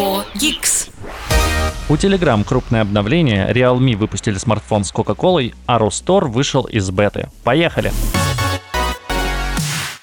for Geeks. У Telegram крупное обновление, Realme выпустили смартфон с Coca-Colой, а Ростор вышел из беты. Поехали!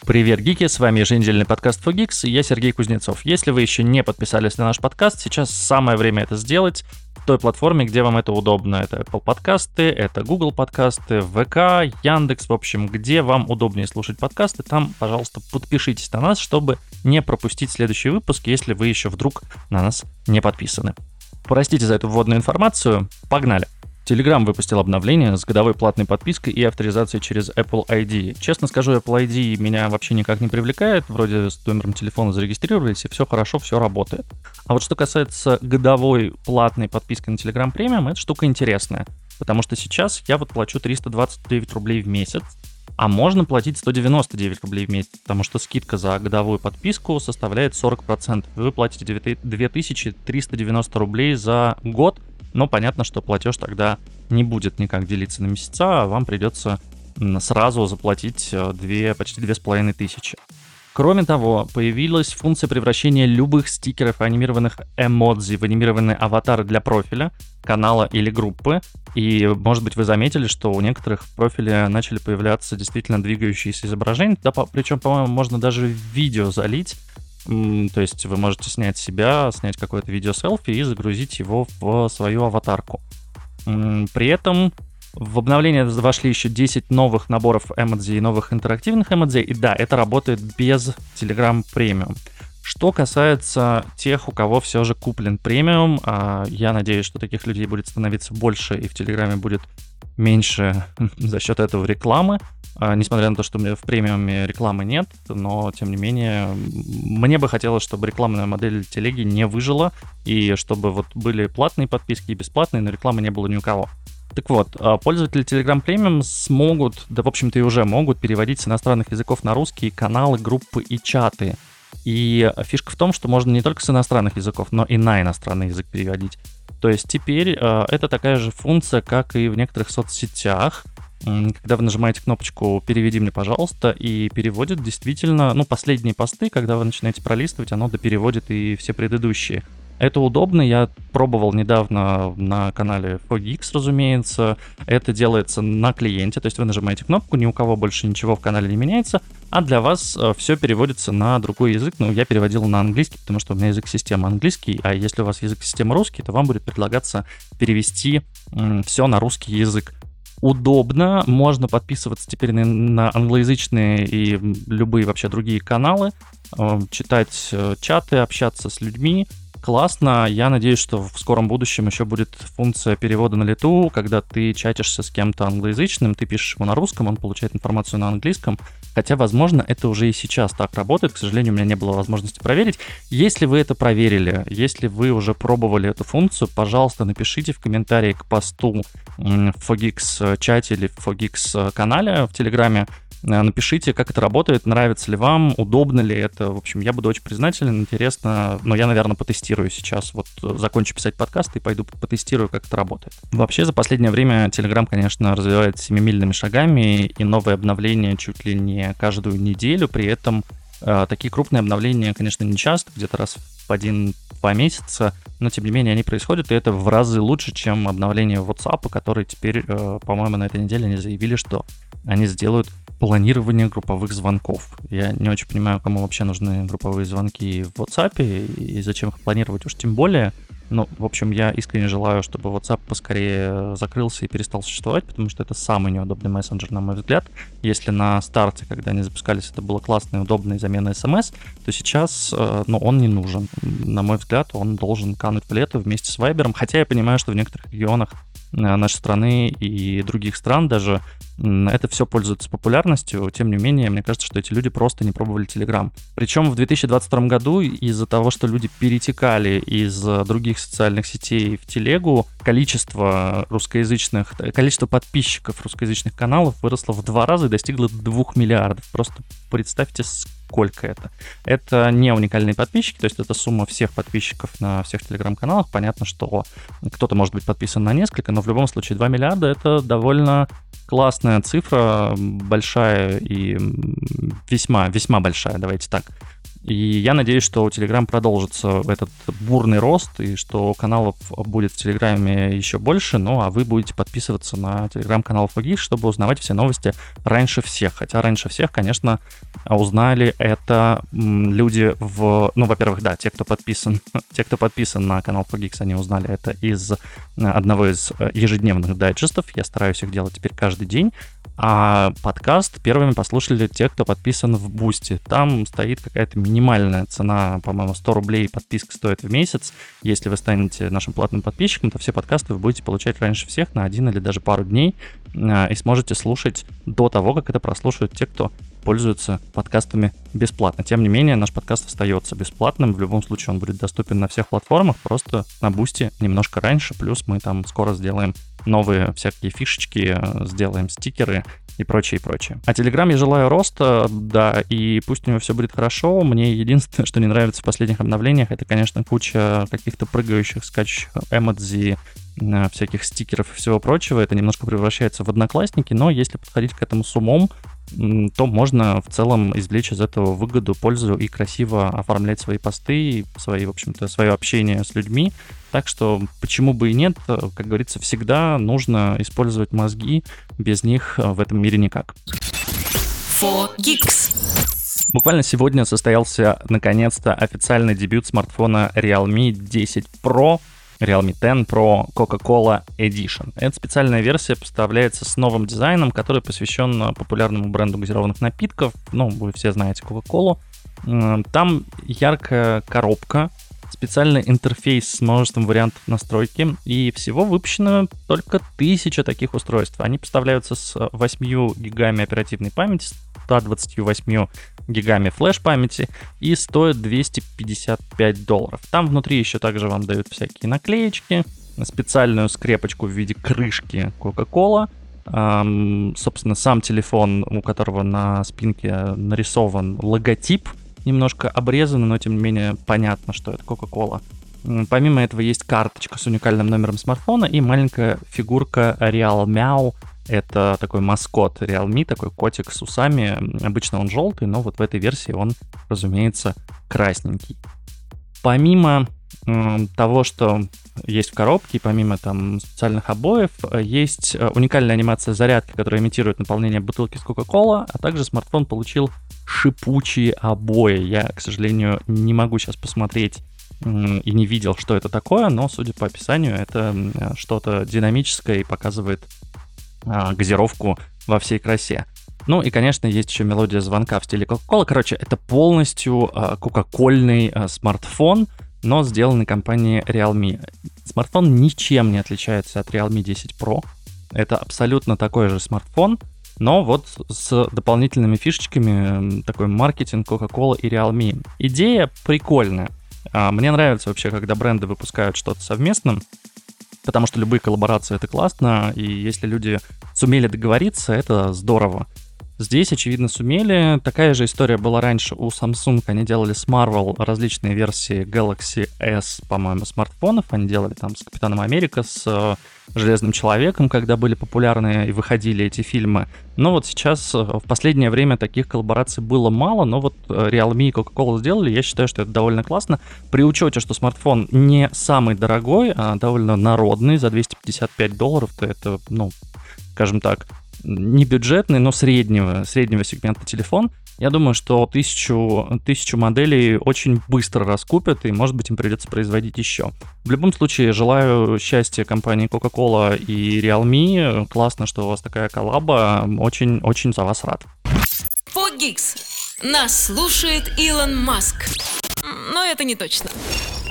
Привет, гики, с вами еженедельный подкаст Geeks, и я Сергей Кузнецов. Если вы еще не подписались на наш подкаст, сейчас самое время это сделать той платформе, где вам это удобно. Это Apple подкасты, это Google подкасты, ВК, Яндекс, в общем, где вам удобнее слушать подкасты, там, пожалуйста, подпишитесь на нас, чтобы не пропустить следующий выпуск, если вы еще вдруг на нас не подписаны. Простите за эту вводную информацию, погнали! Telegram выпустил обновление с годовой платной подпиской и авторизацией через Apple ID. Честно скажу, Apple ID меня вообще никак не привлекает. Вроде с номером телефона зарегистрировались, и все хорошо, все работает. А вот что касается годовой платной подписки на Telegram Premium, это штука интересная. Потому что сейчас я вот плачу 329 рублей в месяц, а можно платить 199 рублей в месяц, потому что скидка за годовую подписку составляет 40%. Вы платите 2390 рублей за год, но понятно, что платеж тогда не будет никак делиться на месяца, а вам придется сразу заплатить 2, э, почти 2500. Кроме того, появилась функция превращения любых стикеров и анимированных эмодзи в анимированные аватары для профиля, канала или группы. И, может быть, вы заметили, что у некоторых в профиле начали появляться действительно двигающиеся изображения. Да, причем, по-моему, можно даже видео залить. То есть вы можете снять себя, снять какое-то видео селфи и загрузить его в свою аватарку. При этом в обновление вошли еще 10 новых наборов эмодзи и новых интерактивных эмодзи. И да, это работает без Telegram Premium. Что касается тех, у кого все же куплен премиум, а, я надеюсь, что таких людей будет становиться больше и в Телеграме будет меньше за счет этого рекламы. А, несмотря на то, что у меня в премиуме рекламы нет, но тем не менее, мне бы хотелось, чтобы рекламная модель телеги не выжила, и чтобы вот были платные подписки и бесплатные, но рекламы не было ни у кого. Так вот, а, пользователи Telegram Premium смогут, да, в общем-то, и уже могут переводить с иностранных языков на русские каналы, группы и чаты. И фишка в том, что можно не только с иностранных языков, но и на иностранный язык переводить. То есть теперь э, это такая же функция, как и в некоторых соцсетях, когда вы нажимаете кнопочку «Переведи мне, пожалуйста», и переводит действительно, ну, последние посты, когда вы начинаете пролистывать, оно допереводит и все предыдущие. Это удобно, я пробовал недавно на канале FogX, разумеется. Это делается на клиенте, то есть вы нажимаете кнопку, ни у кого больше ничего в канале не меняется, а для вас э, все переводится на другой язык. Ну, я переводил на английский, потому что у меня язык системы английский, а если у вас язык системы русский, то вам будет предлагаться перевести все на русский язык удобно, можно подписываться теперь на, на англоязычные и любые вообще другие каналы, э, читать э, чаты, общаться с людьми. Классно. Я надеюсь, что в скором будущем еще будет функция перевода на лету, когда ты чатишься с кем-то англоязычным, ты пишешь ему на русском, он получает информацию на английском. Хотя, возможно, это уже и сейчас так работает. К сожалению, у меня не было возможности проверить. Если вы это проверили, если вы уже пробовали эту функцию, пожалуйста, напишите в комментарии к посту в Fogix чате или в Fogix канале в Телеграме, Э, напишите, как это работает, нравится ли вам, удобно ли это. В общем, я буду очень признателен, интересно. Но я, наверное, потестирую сейчас. Вот э, закончу писать подкаст и пойду потестирую, как это работает. Вообще, за последнее время Telegram, конечно, развивается семимильными шагами, и новые обновления чуть ли не каждую неделю. При этом э, такие крупные обновления, конечно, не часто, где-то раз в один-два месяца, но тем не менее они происходят, и это в разы лучше, чем обновление WhatsApp, которые теперь, э, по-моему, на этой неделе они заявили, что они сделают планирование групповых звонков. Я не очень понимаю, кому вообще нужны групповые звонки в WhatsApp и зачем их планировать уж тем более. Ну, в общем, я искренне желаю, чтобы WhatsApp поскорее закрылся и перестал существовать, потому что это самый неудобный мессенджер, на мой взгляд. Если на старте, когда они запускались, это было удобно и замена смс, то сейчас, э, ну, он не нужен. На мой взгляд, он должен кануть в лето вместе с Viber, хотя я понимаю, что в некоторых регионах э, нашей страны и других стран даже это все пользуется популярностью, тем не менее, мне кажется, что эти люди просто не пробовали Telegram. Причем в 2022 году из-за того, что люди перетекали из других социальных сетей в Телегу, количество русскоязычных, количество подписчиков русскоязычных каналов выросло в два раза и достигло двух миллиардов. Просто представьте, сколько это. Это не уникальные подписчики, то есть это сумма всех подписчиков на всех телеграм-каналах. Понятно, что кто-то может быть подписан на несколько, но в любом случае 2 миллиарда это довольно классная цифра, большая и весьма, весьма большая, давайте так. И я надеюсь, что у Telegram продолжится этот бурный рост, и что каналов будет в Телеграме еще больше, ну а вы будете подписываться на Телеграм-канал Фогиш, чтобы узнавать все новости раньше всех. Хотя раньше всех, конечно, узнали это люди в... Ну, во-первых, да, те, кто подписан, те, кто подписан на канал Fogix, они узнали это из одного из э, ежедневных дайджестов. Я стараюсь их делать теперь каждый день. А подкаст первыми послушали те, кто подписан в Boosty. Там стоит какая-то минимальная цена, по-моему, 100 рублей подписка стоит в месяц. Если вы станете нашим платным подписчиком, то все подкасты вы будете получать раньше всех на один или даже пару дней а, и сможете слушать до того, как это прослушают те, кто пользуются подкастами бесплатно. Тем не менее, наш подкаст остается бесплатным. В любом случае он будет доступен на всех платформах, просто на Boosty немножко раньше. Плюс мы там скоро сделаем новые всякие фишечки, э, сделаем стикеры и прочее, и прочее. А Telegram я желаю роста, да, и пусть у него все будет хорошо. Мне единственное, что не нравится в последних обновлениях, это, конечно, куча каких-то прыгающих, скачущих эмодзи, э, всяких стикеров и всего прочего. Это немножко превращается в одноклассники, но если подходить к этому с умом, то можно в целом извлечь из этого выгоду, пользу и красиво оформлять свои посты, свои, в общем-то, свое общение с людьми. Так что почему бы и нет, как говорится, всегда нужно использовать мозги, без них в этом мире никак. Буквально сегодня состоялся наконец-то официальный дебют смартфона Realme 10 Pro Realme 10 Pro Coca-Cola Edition. Эта специальная версия поставляется с новым дизайном, который посвящен популярному бренду газированных напитков. Ну, вы все знаете Coca-Cola. Там яркая коробка, специальный интерфейс с множеством вариантов настройки, и всего выпущено только тысяча таких устройств. Они поставляются с 8 гигами оперативной памяти, 128 гигами флеш-памяти и стоят 255 долларов. Там внутри еще также вам дают всякие наклеечки, специальную скрепочку в виде крышки Coca-Cola, эм, собственно, сам телефон, у которого на спинке нарисован логотип, немножко обрезанный, но тем не менее понятно, что это Coca-Cola. Помимо этого есть карточка с уникальным номером смартфона и маленькая фигурка Real Meow это такой маскот Realme, такой котик с усами. Обычно он желтый, но вот в этой версии он, разумеется, красненький. Помимо э, того, что есть в коробке, помимо там специальных обоев, есть э, уникальная анимация зарядки, которая имитирует наполнение бутылки с Coca-Cola, а также смартфон получил шипучие обои. Я, к сожалению, не могу сейчас посмотреть и не видел, что это такое, но, судя по описанию, это что-то динамическое и показывает а, газировку во всей красе. Ну и, конечно, есть еще мелодия звонка в стиле Coca-Cola. Короче, это полностью а, кока-кольный а, смартфон, но сделанный компанией Realme. Смартфон ничем не отличается от Realme 10 Pro. Это абсолютно такой же смартфон, но вот с дополнительными фишечками, такой маркетинг Coca-Cola и Realme. Идея прикольная. Мне нравится вообще, когда бренды выпускают что-то совместно потому что любые коллаборации это классно, и если люди сумели договориться, это здорово. Здесь, очевидно, сумели. Такая же история была раньше у Samsung. Они делали с Marvel различные версии Galaxy S, по-моему, смартфонов. Они делали там с Капитаном Америка, с э, Железным Человеком, когда были популярны и выходили эти фильмы. Но вот сейчас, э, в последнее время, таких коллабораций было мало, но вот э, Realme и Coca-Cola сделали. Я считаю, что это довольно классно. При учете, что смартфон не самый дорогой, а довольно народный, за 255 долларов, то это, ну, скажем так, не бюджетный, но среднего, среднего сегмента телефон, я думаю, что тысячу, тысячу моделей очень быстро раскупят, и, может быть, им придется производить еще. В любом случае, желаю счастья компании Coca-Cola и Realme. Классно, что у вас такая коллаба. Очень-очень за вас рад. Фогикс. Нас слушает Илон Маск. Но это не точно.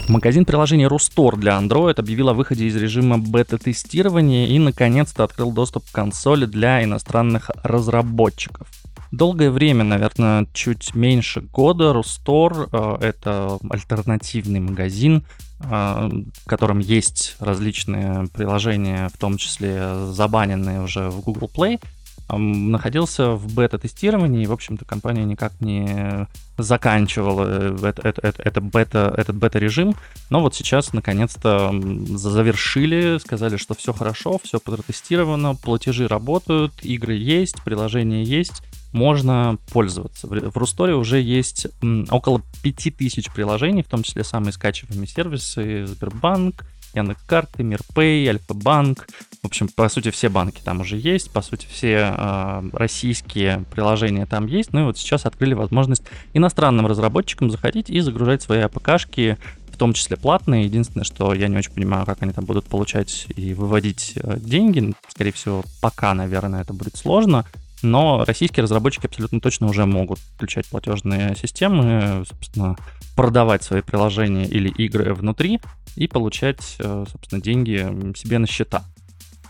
Магазин приложений Рустор для Android объявил о выходе из режима бета-тестирования и наконец-то открыл доступ к консоли для иностранных разработчиков. Долгое время, наверное, чуть меньше года, Рустор э, — это альтернативный магазин, э, в котором есть различные приложения, в том числе забаненные уже в Google Play — находился в бета-тестировании, и, в общем-то, компания никак не заканчивала это, это, это, это бета, этот бета-режим. Но вот сейчас, наконец-то, завершили, сказали, что все хорошо, все протестировано, платежи работают, игры есть, приложения есть, можно пользоваться. В Русторе уже есть около 5000 приложений, в том числе самые скачиваемые сервисы Сбербанк, Яндекс.Карты, Мирпэй, Альфа-банк. В общем, по сути, все банки там уже есть, по сути, все э, российские приложения там есть. Ну и вот сейчас открыли возможность иностранным разработчикам заходить и загружать свои АПКшки, в том числе платные. Единственное, что я не очень понимаю, как они там будут получать и выводить э, деньги. Скорее всего, пока, наверное, это будет сложно. Но российские разработчики абсолютно точно уже могут включать платежные системы, собственно, продавать свои приложения или игры внутри и получать, э, собственно, деньги себе на счета.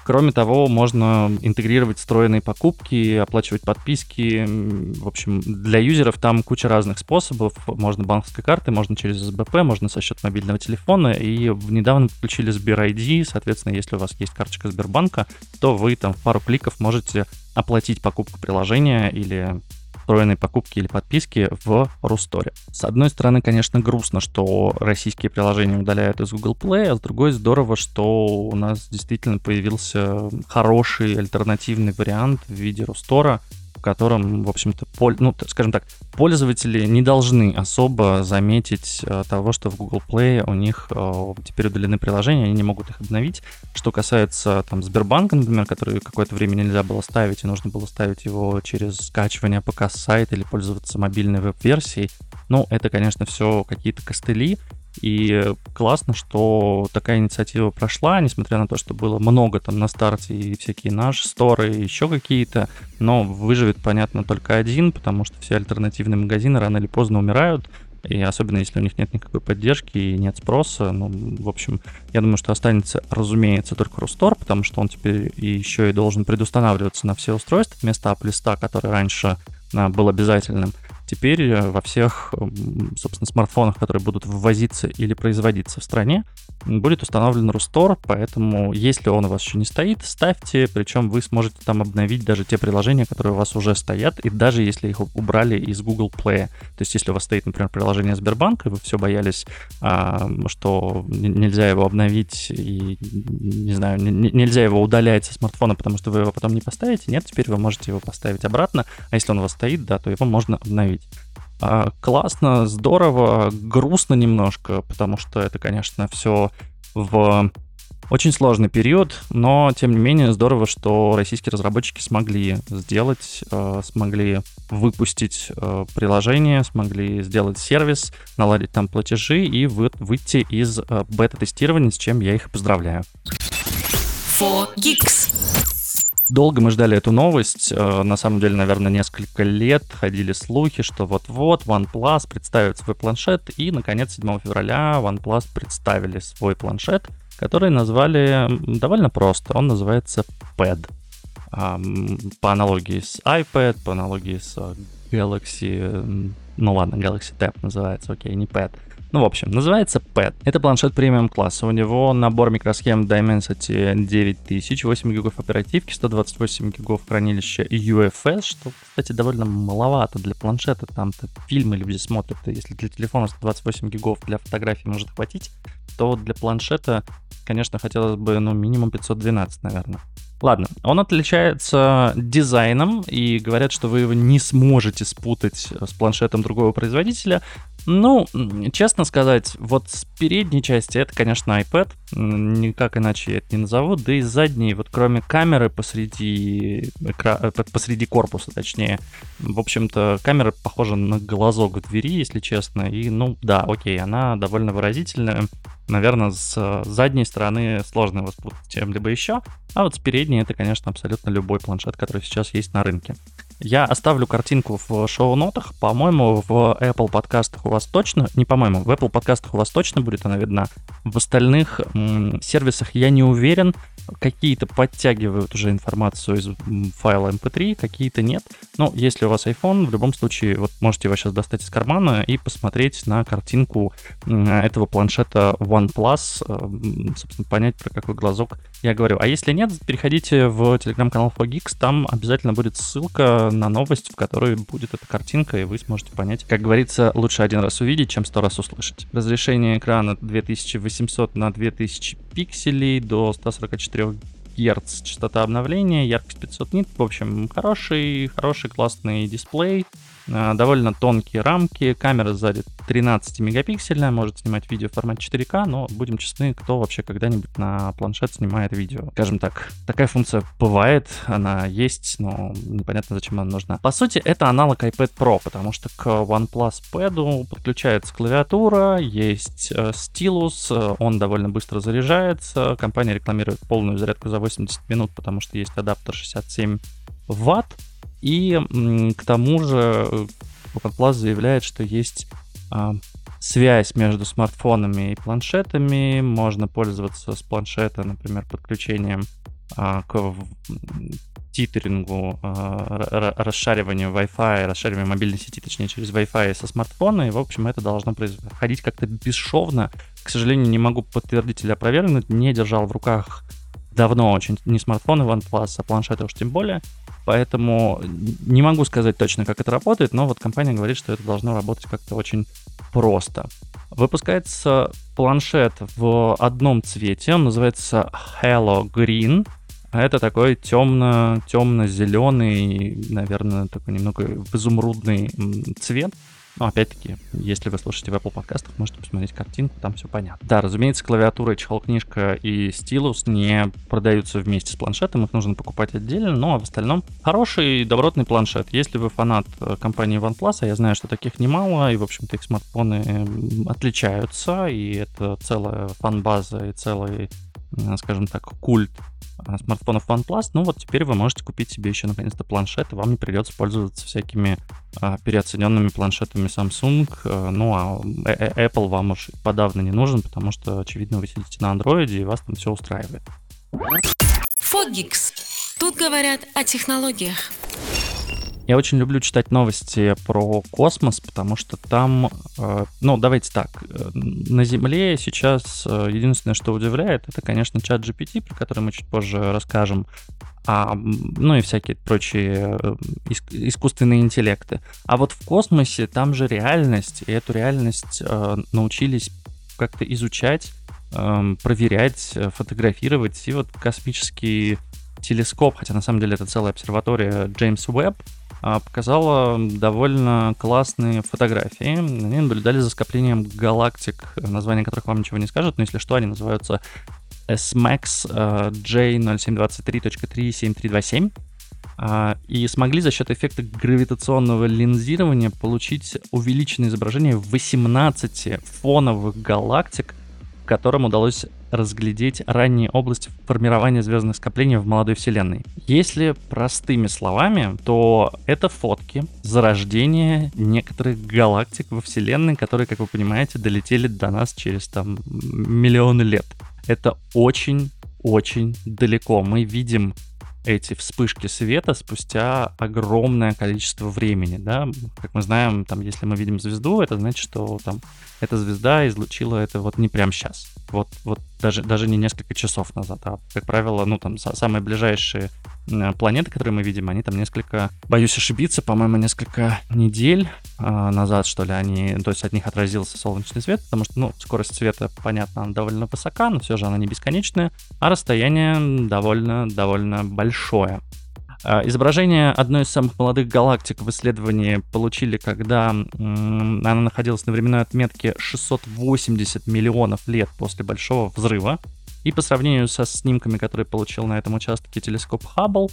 Кроме того, можно интегрировать встроенные покупки, оплачивать подписки. В общем, для юзеров там куча разных способов. Можно банковской карты, можно через СБП, можно со счета мобильного телефона. И недавно подключили Сбер ID. Соответственно, если у вас есть карточка Сбербанка, то вы там в пару кликов можете оплатить покупку приложения или встроенной покупки или подписки в Русторе. С одной стороны, конечно, грустно, что российские приложения удаляют из Google Play, а с другой здорово, что у нас действительно появился хороший альтернативный вариант в виде Рустора, котором, в общем-то, поль... ну, скажем так, пользователи не должны особо заметить э, того, что в Google Play у них э, теперь удалены приложения, они не могут их обновить. Что касается там Сбербанка, например, который какое-то время нельзя было ставить, и нужно было ставить его через скачивание ПК с сайта или пользоваться мобильной веб-версией, ну, это, конечно, все какие-то костыли, и классно, что такая инициатива прошла, несмотря на то, что было много там на старте и всякие наши сторы, и еще какие-то, но выживет, понятно, только один, потому что все альтернативные магазины рано или поздно умирают, и особенно если у них нет никакой поддержки и нет спроса, ну, в общем, я думаю, что останется, разумеется, только Рустор, потому что он теперь еще и должен предустанавливаться на все устройства вместо App List, который раньше а, был обязательным. Теперь э, во всех, собственно, смартфонах, которые будут ввозиться или производиться в стране, будет установлен Рустор, поэтому если он у вас еще не стоит, ставьте, причем вы сможете там обновить даже те приложения, которые у вас уже стоят, и даже если их убрали из Google Play. То есть если у вас стоит, например, приложение Сбербанка, и вы все боялись, а, что нельзя его обновить и, не знаю, нельзя его удалять со смартфона, потому что вы его потом не поставите, нет, теперь вы можете его поставить обратно, а если он у вас стоит, да, то его можно обновить. А, классно, здорово, грустно немножко, потому что это, конечно, все в очень сложный период, но тем не менее здорово, что российские разработчики смогли сделать, э, смогли выпустить э, приложение, смогли сделать сервис, наладить там платежи и вы, выйти из э, бета-тестирования, с чем я их поздравляю. 4Geeks. Долго мы ждали эту новость. Э, на самом деле, наверное, несколько лет ходили слухи, что вот-вот OnePlus представит свой планшет. И, наконец, 7 февраля OnePlus представили свой планшет, который назвали довольно просто. Он называется Pad. По аналогии с iPad, по аналогии с Galaxy... Ну ладно, Galaxy Tab называется, окей, не Pad. Ну, в общем, называется PET. Это планшет премиум класса. У него набор микросхем Dimensity 9000, 8 гигов оперативки, 128 гигов хранилища UFS, что, кстати, довольно маловато для планшета. Там-то фильмы люди смотрят. Если для телефона 128 гигов для фотографий может хватить, то для планшета, конечно, хотелось бы, ну, минимум 512, наверное. Ладно, он отличается дизайном, и говорят, что вы его не сможете спутать с планшетом другого производителя. Ну, честно сказать, вот с передней части это, конечно, iPad, никак иначе я это не назову, да и с задней, вот кроме камеры посреди, экра... Э, посреди корпуса, точнее, в общем-то, камера похожа на глазок в двери, если честно, и, ну, да, окей, она довольно выразительная, наверное, с задней стороны сложно его спутать чем-либо еще, а вот с передней это, конечно, абсолютно любой планшет, который сейчас есть на рынке. Я оставлю картинку в шоу-нотах. По-моему, в Apple подкастах у вас точно, не по-моему, в Apple подкастах у вас точно будет она видна. В остальных м- сервисах я не уверен. Какие-то подтягивают уже информацию из файла MP3, какие-то нет. Но если у вас iPhone, в любом случае, вот можете его сейчас достать из кармана и посмотреть на картинку этого планшета OnePlus, э, собственно, понять, про какой глазок я говорю. А если нет, переходите в телеграм-канал 4Geeks, там обязательно будет ссылка на новость, в которой будет эта картинка, и вы сможете понять. Как говорится, лучше один раз увидеть, чем сто раз услышать. Разрешение экрана 2800 на 2000 пикселей до 144 Гц частота обновления, яркость 500 нит. В общем, хороший, хороший, классный дисплей. Э, довольно тонкие рамки, камера сзади 13 мегапиксельная, может снимать видео в формате 4К, но будем честны, кто вообще когда-нибудь на планшет снимает видео. Скажем так, такая функция бывает, она есть, но непонятно, зачем она нужна. По сути, это аналог iPad Pro, потому что к OnePlus Pad подключается клавиатура, есть э, стилус, э, он довольно быстро заряжается, компания рекламирует полную зарядку за 80 минут, потому что есть адаптер 67 ватт, и к тому же OpenPlus заявляет, что есть а, связь между смартфонами и планшетами. Можно пользоваться с планшета, например, подключением а, к титерингу, а, расшариванию Wi-Fi, расшариванию мобильной сети, точнее, через Wi-Fi со смартфона. И, в общем, это должно происходить как-то бесшовно. К сожалению, не могу подтвердить или опровергнуть. Не держал в руках давно очень не смартфоны OnePlus, а планшеты уж тем более. Поэтому не могу сказать точно, как это работает, но вот компания говорит, что это должно работать как-то очень просто. Выпускается планшет в одном цвете, он называется Hello Green. Это такой темно, темно-зеленый, наверное, такой немного изумрудный цвет. Но опять-таки, если вы слушаете в Apple подкастах, можете посмотреть картинку, там все понятно. Да, разумеется, клавиатура, чехол-книжка и стилус не продаются вместе с планшетом, их нужно покупать отдельно, но в остальном хороший, добротный планшет. Если вы фанат э, компании OnePlus, а я знаю, что таких немало, и, в общем-то, их смартфоны отличаются, и это целая фан-база и целый, скажем так, культ Э, смартфонов OnePlus, ну вот теперь вы можете купить себе еще наконец-то планшет, и вам не придется пользоваться всякими а, переоцененными планшетами Samsung, а, ну а Apple вам уж подавно не нужен, потому что, очевидно, вы сидите на Android и вас там все устраивает. Фогикс. Тут говорят о технологиях. Я очень люблю читать новости про космос, потому что там, э, ну, давайте так, э, на Земле сейчас э, единственное, что удивляет, это, конечно, чат GPT, про который мы чуть позже расскажем, а, ну и всякие прочие искусственные интеллекты. А вот в космосе там же реальность, и эту реальность научились как-то изучать, эм, проверять, фотографировать, и вот космический телескоп, хотя на самом деле это целая обсерватория Джеймс Уэбб, показала довольно классные фотографии. Они наблюдали за скоплением галактик, названия которых вам ничего не скажут, но если что, они называются SMAX J0723.37327 а, и смогли за счет эффекта гравитационного линзирования получить увеличенное изображение 18 фоновых галактик, которым удалось разглядеть ранние области формирования звездных скоплений в молодой Вселенной. Если простыми словами, то это фотки зарождения некоторых галактик во Вселенной, которые, как вы понимаете, долетели до нас через там миллионы лет. Это очень-очень далеко. Мы видим эти вспышки света спустя огромное количество времени, да, как мы знаем, там, если мы видим звезду, это значит, что там эта звезда излучила это вот не прямо сейчас, вот, вот даже, даже не несколько часов назад, а, как правило, ну, там, самые ближайшие планеты, которые мы видим, они там несколько, боюсь ошибиться, по-моему, несколько недель э, назад, что ли, они, то есть от них отразился солнечный свет, потому что, ну, скорость света, понятно, она довольно высока, но все же она не бесконечная, а расстояние довольно-довольно большое. А, изображение одной из самых молодых галактик в исследовании получили, когда она находилась на временной отметке 680 миллионов лет после Большого взрыва. И по сравнению со снимками, которые получил на этом участке телескоп Хаббл,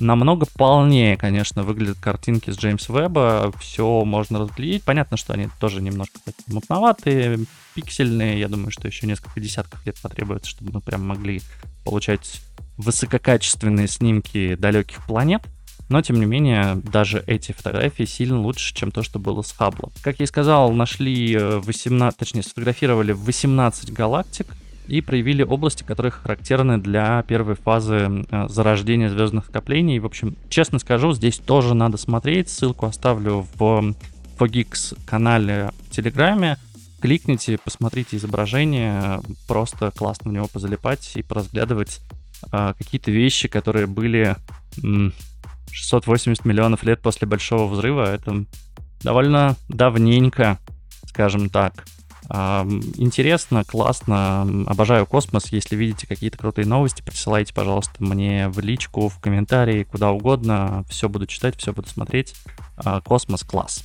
намного полнее, конечно, выглядят картинки с Джеймс Веба. Все можно разглядеть. Понятно, что они тоже немножко мутноватые, пиксельные. Я думаю, что еще несколько десятков лет потребуется, чтобы мы прям могли получать высококачественные снимки далеких планет. Но, тем не менее, даже эти фотографии сильно лучше, чем то, что было с Хабблом. Как я и сказал, нашли 18, точнее, сфотографировали 18 галактик, и проявили области, которые характерны для первой фазы э, зарождения звездных скоплений. В общем, честно скажу, здесь тоже надо смотреть. Ссылку оставлю в Fogix канале в Телеграме. Кликните, посмотрите изображение. Просто классно в него позалипать и поразглядывать а, какие-то вещи, которые были м, 680 миллионов лет после Большого Взрыва. Это довольно давненько, скажем так. Интересно, классно, обожаю космос. Если видите какие-то крутые новости, присылайте, пожалуйста, мне в личку, в комментарии, куда угодно. Все буду читать, все буду смотреть. А, космос класс.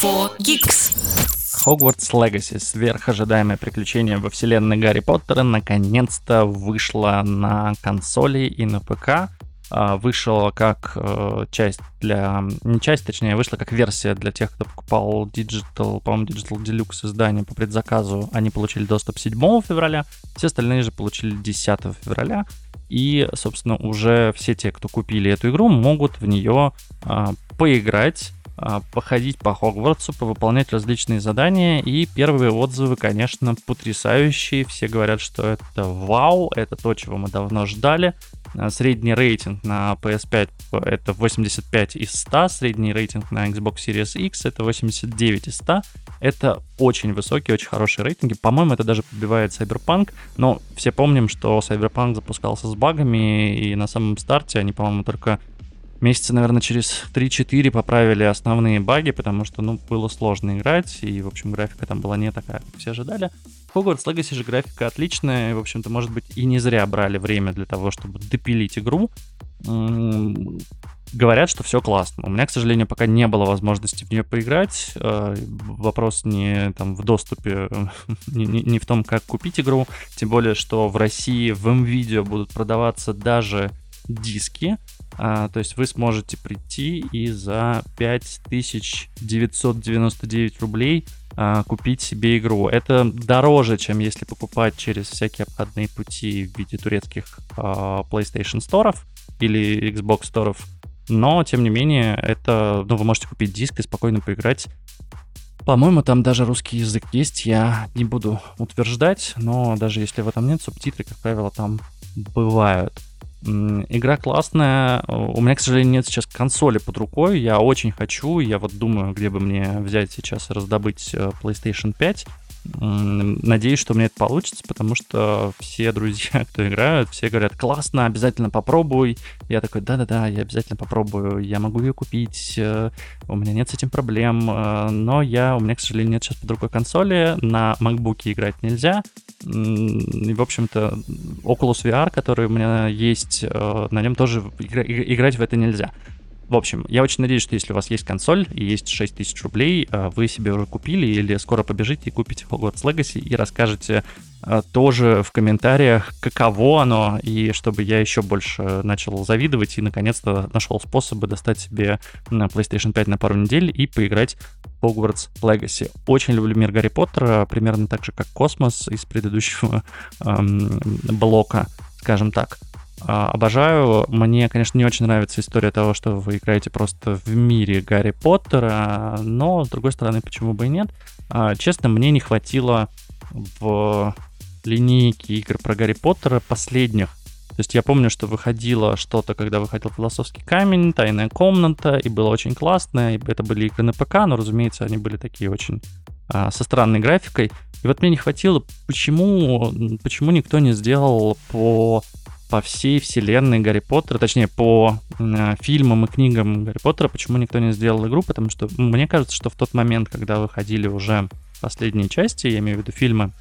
For Geeks. Hogwarts Legacy, сверхожидаемое приключение во вселенной Гарри Поттера, наконец-то вышло на консоли и на ПК. А, вышла как э, часть для... Не часть, точнее, вышла как версия для тех, кто покупал Digital, по-моему, Digital Deluxe издание по предзаказу. Они получили доступ 7 февраля, все остальные же получили 10 февраля. И, собственно, уже все те, кто купили эту игру, могут в нее а, поиграть походить по Хогвартсу, повыполнять различные задания. И первые отзывы, конечно, потрясающие. Все говорят, что это вау, это то, чего мы давно ждали. А, средний рейтинг на PS5 это 85 из 100, средний рейтинг на Xbox Series X это 89 из 100. Это очень высокие, очень хорошие рейтинги. По-моему, это даже побивает Cyberpunk, но все помним, что Cyberpunk запускался с багами, и на самом старте они, по-моему, только месяца, наверное, через 3-4 поправили основные баги, потому что, ну, было сложно играть, и, в общем, графика там была не такая, как все ожидали. Hogwarts Legacy же графика отличная, и, в общем-то, может быть, и не зря брали время для того, чтобы допилить игру. Говорят, что все классно. У меня, к сожалению, пока не было возможности в нее поиграть. Э, вопрос не там в доступе, не, не, не в том, как купить игру. Тем более, что в России в МВидео будут продаваться даже диски. А, то есть вы сможете прийти и за 5999 рублей а, купить себе игру. Это дороже, чем если покупать через всякие обходные пути в виде турецких а, PlayStation сторов или Xbox сторов. Но, тем не менее, это, ну, вы можете купить диск и спокойно поиграть по-моему, там даже русский язык есть, я не буду утверждать, но даже если в этом нет, субтитры, как правило, там бывают. Игра классная. У меня, к сожалению, нет сейчас консоли под рукой. Я очень хочу. Я вот думаю, где бы мне взять сейчас раздобыть э, PlayStation 5. Надеюсь, что у меня это получится, потому что все друзья, кто играют, все говорят, классно, обязательно попробуй. Я такой, да-да-да, я обязательно попробую, я могу ее купить, э, у меня нет с этим проблем, э, но я, у меня, к сожалению, нет сейчас под рукой консоли, на MacBook играть нельзя. И, в общем-то, Oculus VR, который у меня есть, э, на нем тоже играть в это нельзя. В общем, я очень надеюсь, что если у вас есть консоль и есть 6000 рублей, э, вы себе уже купили или скоро побежите и купите Hogwarts Legacy и расскажете э, тоже в комментариях, каково оно, и чтобы я еще больше начал завидовать и наконец-то нашел способы достать себе на PlayStation 5 на пару недель и поиграть в Hogwarts Legacy. Очень люблю мир Гарри Поттера, примерно так же, как Космос из предыдущего эм, блока, скажем так. А, обожаю. Мне, конечно, не очень нравится история того, что вы играете просто в мире Гарри Поттера, но, с другой стороны, почему бы и нет. А, честно, мне не хватило в линейке игр про Гарри Поттера последних. То есть я помню, что выходило что-то, когда выходил «Философский камень», «Тайная комната», и было очень классно, и это были игры на ПК, но, разумеется, они были такие очень а, со странной графикой. И вот мне не хватило, почему, почему никто не сделал по по всей вселенной Гарри Поттера, точнее, по э, фильмам и книгам Гарри Поттера, почему никто не сделал игру, потому что мне кажется, что в тот момент, когда выходили уже последние части, я имею в виду фильмы,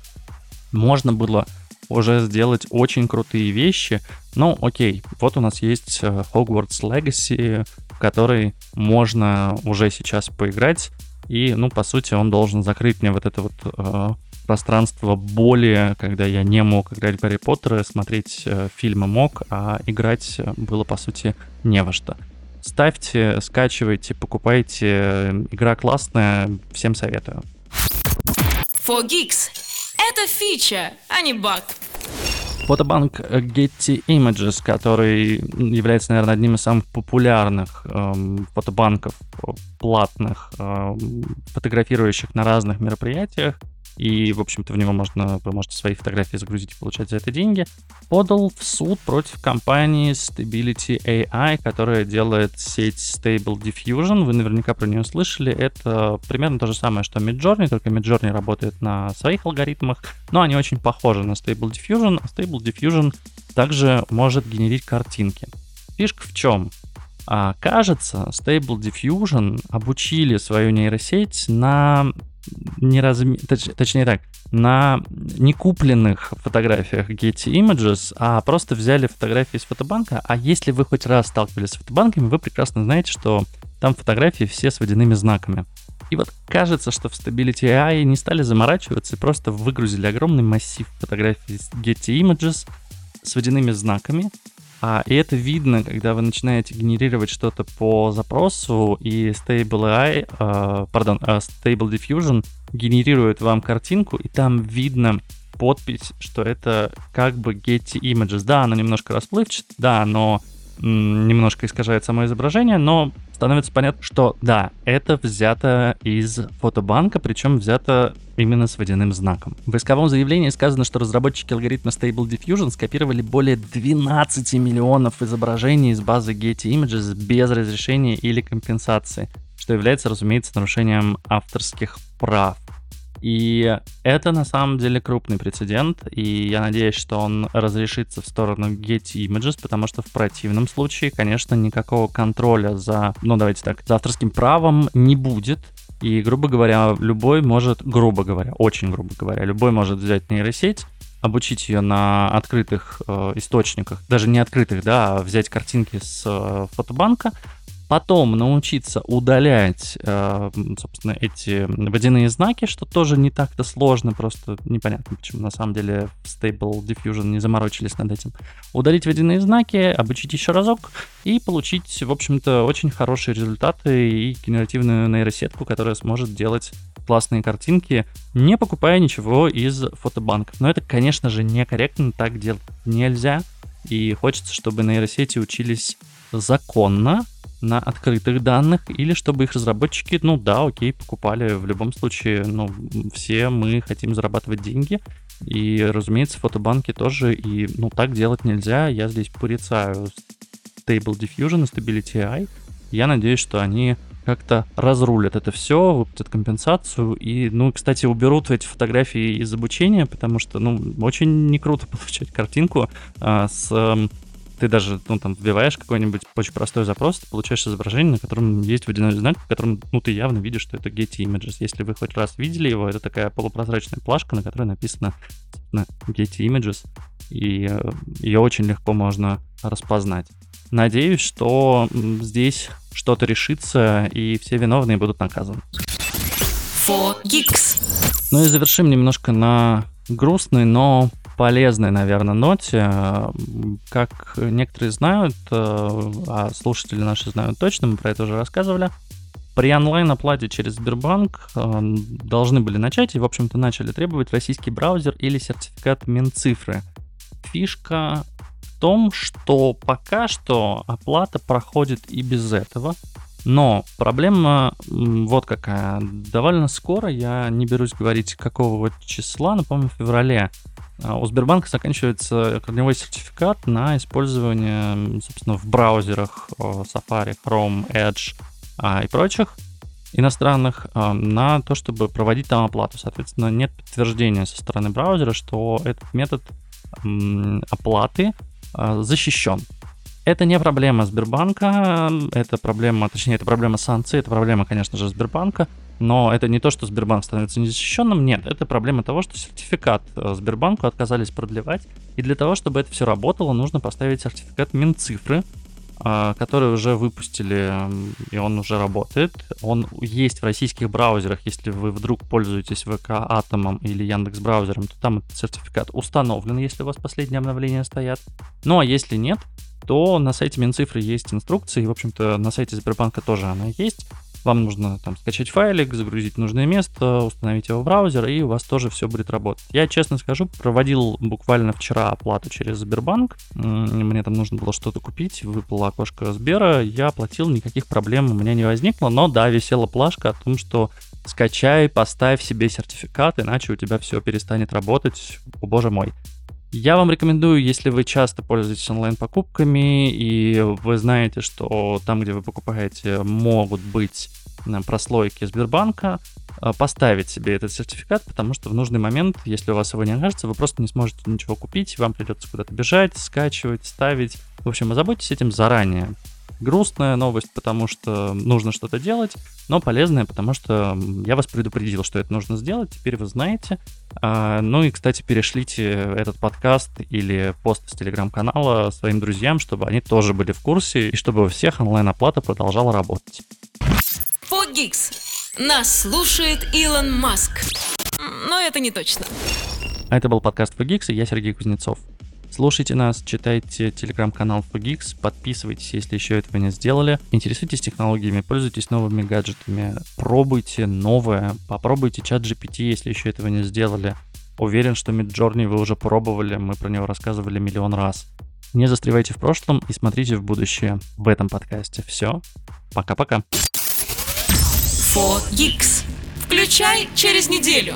можно было уже сделать очень крутые вещи. Ну, окей, вот у нас есть э, Hogwarts Legacy, в который можно уже сейчас поиграть, и, ну, по сути, он должен закрыть мне вот это вот э, пространство боли, когда я не мог играть в Гарри Поттера, смотреть э, фильмы мог, а играть э, было, по сути, не во что. Ставьте, скачивайте, покупайте. Игра классная, всем советую. For Geeks. Это фича, а не баг. Фотобанк Getty Images, который является, наверное, одним из самых популярных эм, фотобанков платных, эм, фотографирующих на разных мероприятиях, и, в общем-то, в него можно, вы можете свои фотографии загрузить и получать за это деньги, подал в суд против компании Stability AI, которая делает сеть Stable Diffusion. Вы наверняка про нее слышали. Это примерно то же самое, что Midjourney, только Midjourney работает на своих алгоритмах, но они очень похожи на Stable Diffusion, а Stable Diffusion также может генерить картинки. Фишка в чем? А, кажется, Stable Diffusion обучили свою нейросеть на не разми... Точ... точнее так, на некупленных фотографиях Getty Images, а просто взяли фотографии из фотобанка. А если вы хоть раз сталкивались с фотобанками, вы прекрасно знаете, что там фотографии все с водяными знаками. И вот кажется, что в Stability AI не стали заморачиваться и просто выгрузили огромный массив фотографий с Getty Images с водяными знаками, а, и это видно, когда вы начинаете генерировать что-то по запросу, и Stable AI, э, пардон, э, Stable Diffusion генерирует вам картинку, и там видно подпись, что это как бы Getty Images. Да, она немножко расплывчата, да, но немножко искажает само изображение, но становится понятно, что да, это взято из фотобанка, причем взято именно с водяным знаком. В исковом заявлении сказано, что разработчики алгоритма Stable Diffusion скопировали более 12 миллионов изображений из базы Getty Images без разрешения или компенсации, что является, разумеется, нарушением авторских прав. И это на самом деле крупный прецедент, и я надеюсь, что он разрешится в сторону Getty Images, потому что в противном случае, конечно, никакого контроля за, ну давайте так, за авторским правом не будет. И, грубо говоря, любой может, грубо говоря, очень грубо говоря, любой может взять нейросеть, обучить ее на открытых э, источниках, даже не открытых, да, а взять картинки с э, фотобанка, потом научиться удалять, э, собственно, эти водяные знаки, что тоже не так-то сложно, просто непонятно, почему на самом деле в Stable Diffusion не заморочились над этим. Удалить водяные знаки, обучить еще разок и получить, в общем-то, очень хорошие результаты и генеративную нейросетку, которая сможет делать классные картинки, не покупая ничего из фотобанков. Но это, конечно же, некорректно, так делать нельзя. И хочется, чтобы нейросети учились законно, на открытых данных, или чтобы их разработчики, ну да, окей, покупали. В любом случае, ну, все мы хотим зарабатывать деньги. И, разумеется, фотобанки тоже. И, ну, так делать нельзя. Я здесь порицаю Stable Diffusion и Stability AI. Я надеюсь, что они как-то разрулят это все, выплатят компенсацию и, ну, кстати, уберут эти фотографии из обучения, потому что, ну, очень не круто получать картинку а, с ты даже, ну, там, вбиваешь какой-нибудь очень простой запрос, ты получаешь изображение, на котором есть водяной знак, в котором, ну, ты явно видишь, что это Getty Images. Если вы хоть раз видели его, это такая полупрозрачная плашка, на которой написано на Getty Images, и э, ее очень легко можно распознать. Надеюсь, что здесь что-то решится, и все виновные будут наказаны. Ну и завершим немножко на грустной, но полезной, наверное, ноте. Как некоторые знают, э, а слушатели наши знают точно, мы про это уже рассказывали, при онлайн-оплате через Сбербанк э, должны были начать и, в общем-то, начали требовать российский браузер или сертификат Минцифры. Фишка в том, что пока что оплата проходит и без этого. Но проблема вот какая. Довольно скоро, я не берусь говорить какого числа, но, по-моему, в феврале а у Сбербанка заканчивается корневой сертификат на использование, собственно, в браузерах Safari, Chrome, Edge а, и прочих иностранных а, на то, чтобы проводить там оплату. Соответственно, нет подтверждения со стороны браузера, что этот метод оплаты защищен. Это не проблема Сбербанка, это проблема, точнее, это проблема санкций, это проблема, конечно же, Сбербанка. Но это не то, что Сбербанк становится незащищенным, нет, это проблема того, что сертификат э, Сбербанку отказались продлевать, и для того, чтобы это все работало, нужно поставить сертификат Минцифры, э, который уже выпустили, и он уже работает. Он есть в российских браузерах, если вы вдруг пользуетесь ВК Атомом или Яндекс браузером, то там этот сертификат установлен, если у вас последние обновления стоят. Ну а если нет, то на сайте Минцифры есть инструкции, в общем-то, на сайте Сбербанка тоже она есть. Вам нужно там скачать файлик, загрузить нужное место, установить его в браузер, и у вас тоже все будет работать. Я, честно скажу, проводил буквально вчера оплату через Сбербанк. Мне там нужно было что-то купить, выпало окошко Сбера, я оплатил, никаких проблем у меня не возникло, но да, висела плашка о том, что скачай, поставь себе сертификат, иначе у тебя все перестанет работать. О боже мой. Я вам рекомендую, если вы часто пользуетесь онлайн-покупками и вы знаете, что там, где вы покупаете, могут быть прослойки Сбербанка, э, поставить себе этот сертификат, потому что в нужный момент, если у вас его не окажется, вы просто не сможете ничего купить, вам придется куда-то бежать, скачивать, ставить. В общем, озаботьтесь этим заранее. Грустная новость, потому что нужно что-то делать, но полезная, потому что я вас предупредил, что это нужно сделать, теперь вы знаете. А, ну и, кстати, перешлите этот подкаст или пост с телеграм-канала своим друзьям, чтобы они тоже были в курсе и чтобы у всех онлайн-оплата продолжала работать. Фогикс. Нас слушает Илон Маск. Но это не точно. А это был подкаст Фогикс, и я Сергей Кузнецов. Слушайте нас, читайте телеграм-канал Fogix, подписывайтесь, если еще этого не сделали. Интересуйтесь технологиями, пользуйтесь новыми гаджетами, пробуйте новое, попробуйте чат GPT, если еще этого не сделали. Уверен, что Midjourney вы уже пробовали, мы про него рассказывали миллион раз. Не застревайте в прошлом и смотрите в будущее в этом подкасте. Все, пока-пока. Включай через неделю.